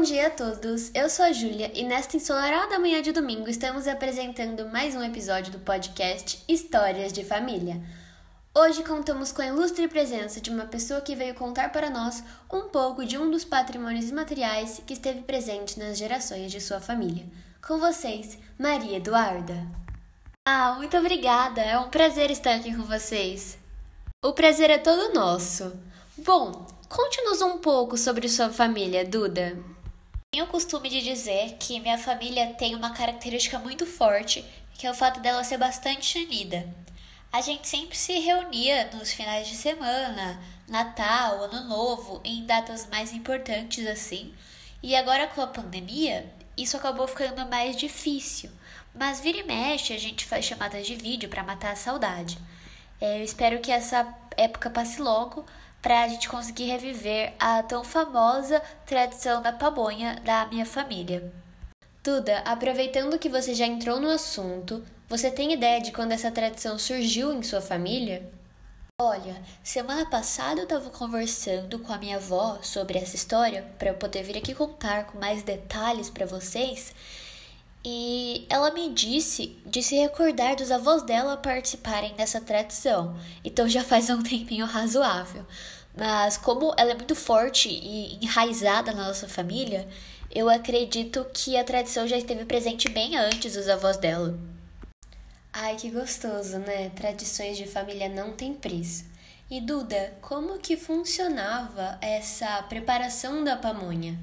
Bom dia a todos, eu sou a Júlia e nesta ensolarada manhã de domingo estamos apresentando mais um episódio do podcast Histórias de Família. Hoje contamos com a ilustre presença de uma pessoa que veio contar para nós um pouco de um dos patrimônios materiais que esteve presente nas gerações de sua família. Com vocês, Maria Eduarda. Ah, muito obrigada, é um prazer estar aqui com vocês. O prazer é todo nosso. Bom, conte-nos um pouco sobre sua família, Duda. Tenho o costume de dizer que minha família tem uma característica muito forte, que é o fato dela ser bastante unida. A gente sempre se reunia nos finais de semana, Natal, Ano Novo, em datas mais importantes assim. E agora com a pandemia, isso acabou ficando mais difícil. Mas vira e mexe, a gente faz chamadas de vídeo para matar a saudade. É, eu espero que essa época passe logo para a gente conseguir reviver a tão famosa tradição da pamonha da minha família. Duda, aproveitando que você já entrou no assunto, você tem ideia de quando essa tradição surgiu em sua família? Olha, semana passada eu estava conversando com a minha avó sobre essa história para eu poder vir aqui contar com mais detalhes para vocês. E ela me disse de se recordar dos avós dela participarem dessa tradição. Então já faz um tempinho razoável. Mas como ela é muito forte e enraizada na nossa família, eu acredito que a tradição já esteve presente bem antes dos avós dela. Ai, que gostoso, né? Tradições de família não tem preço. E Duda, como que funcionava essa preparação da pamonha?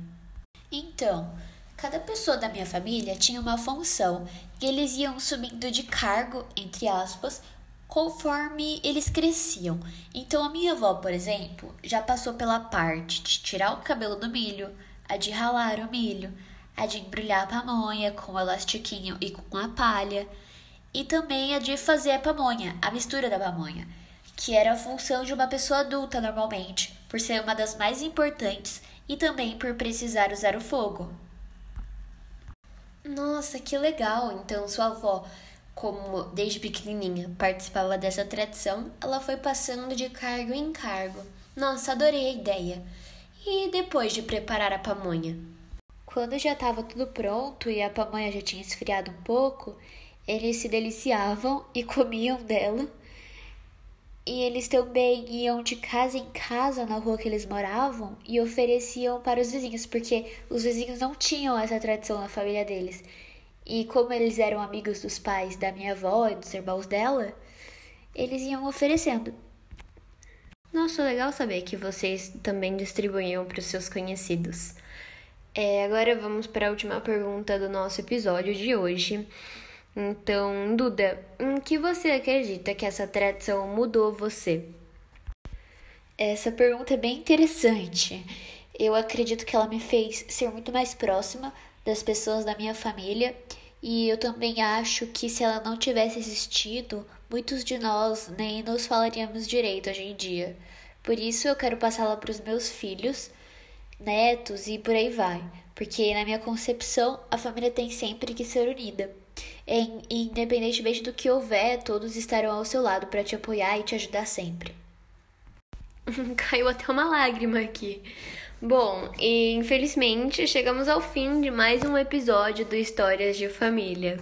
Então, cada pessoa da minha família tinha uma função e eles iam subindo de cargo, entre aspas, conforme eles cresciam. Então, a minha avó, por exemplo, já passou pela parte de tirar o cabelo do milho, a de ralar o milho, a de embrulhar a pamonha com o elastiquinho e com a palha, e também a de fazer a pamonha, a mistura da pamonha, que era a função de uma pessoa adulta normalmente, por ser uma das mais importantes e também por precisar usar o fogo. Nossa, que legal! Então, sua avó, como desde pequenininha participava dessa tradição, ela foi passando de cargo em cargo. Nossa, adorei a ideia! E depois de preparar a pamonha? Quando já estava tudo pronto e a pamonha já tinha esfriado um pouco, eles se deliciavam e comiam dela. E eles também iam de casa em casa na rua que eles moravam e ofereciam para os vizinhos, porque os vizinhos não tinham essa tradição na família deles. E como eles eram amigos dos pais da minha avó e dos irmãos dela, eles iam oferecendo. Nossa, legal saber que vocês também distribuíam para os seus conhecidos. É, agora vamos para a última pergunta do nosso episódio de hoje. Então, Duda, em que você acredita que essa tradição mudou você? Essa pergunta é bem interessante. Eu acredito que ela me fez ser muito mais próxima das pessoas da minha família e eu também acho que se ela não tivesse existido, muitos de nós nem nos falaríamos direito hoje em dia. Por isso eu quero passá-la para os meus filhos, netos e por aí vai, porque na minha concepção a família tem sempre que ser unida. E, independentemente do que houver, todos estarão ao seu lado para te apoiar e te ajudar sempre. Caiu até uma lágrima aqui. Bom, e infelizmente chegamos ao fim de mais um episódio do Histórias de Família.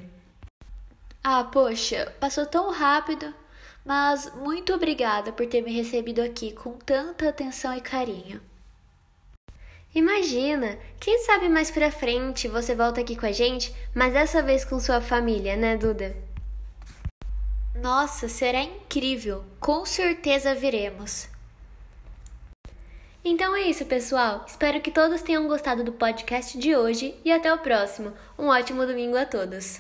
Ah, poxa, passou tão rápido, mas muito obrigada por ter me recebido aqui com tanta atenção e carinho. Imagina, quem sabe mais pra frente você volta aqui com a gente, mas dessa vez com sua família, né, Duda? Nossa, será incrível! Com certeza viremos. Então é isso, pessoal. Espero que todos tenham gostado do podcast de hoje e até o próximo. Um ótimo domingo a todos.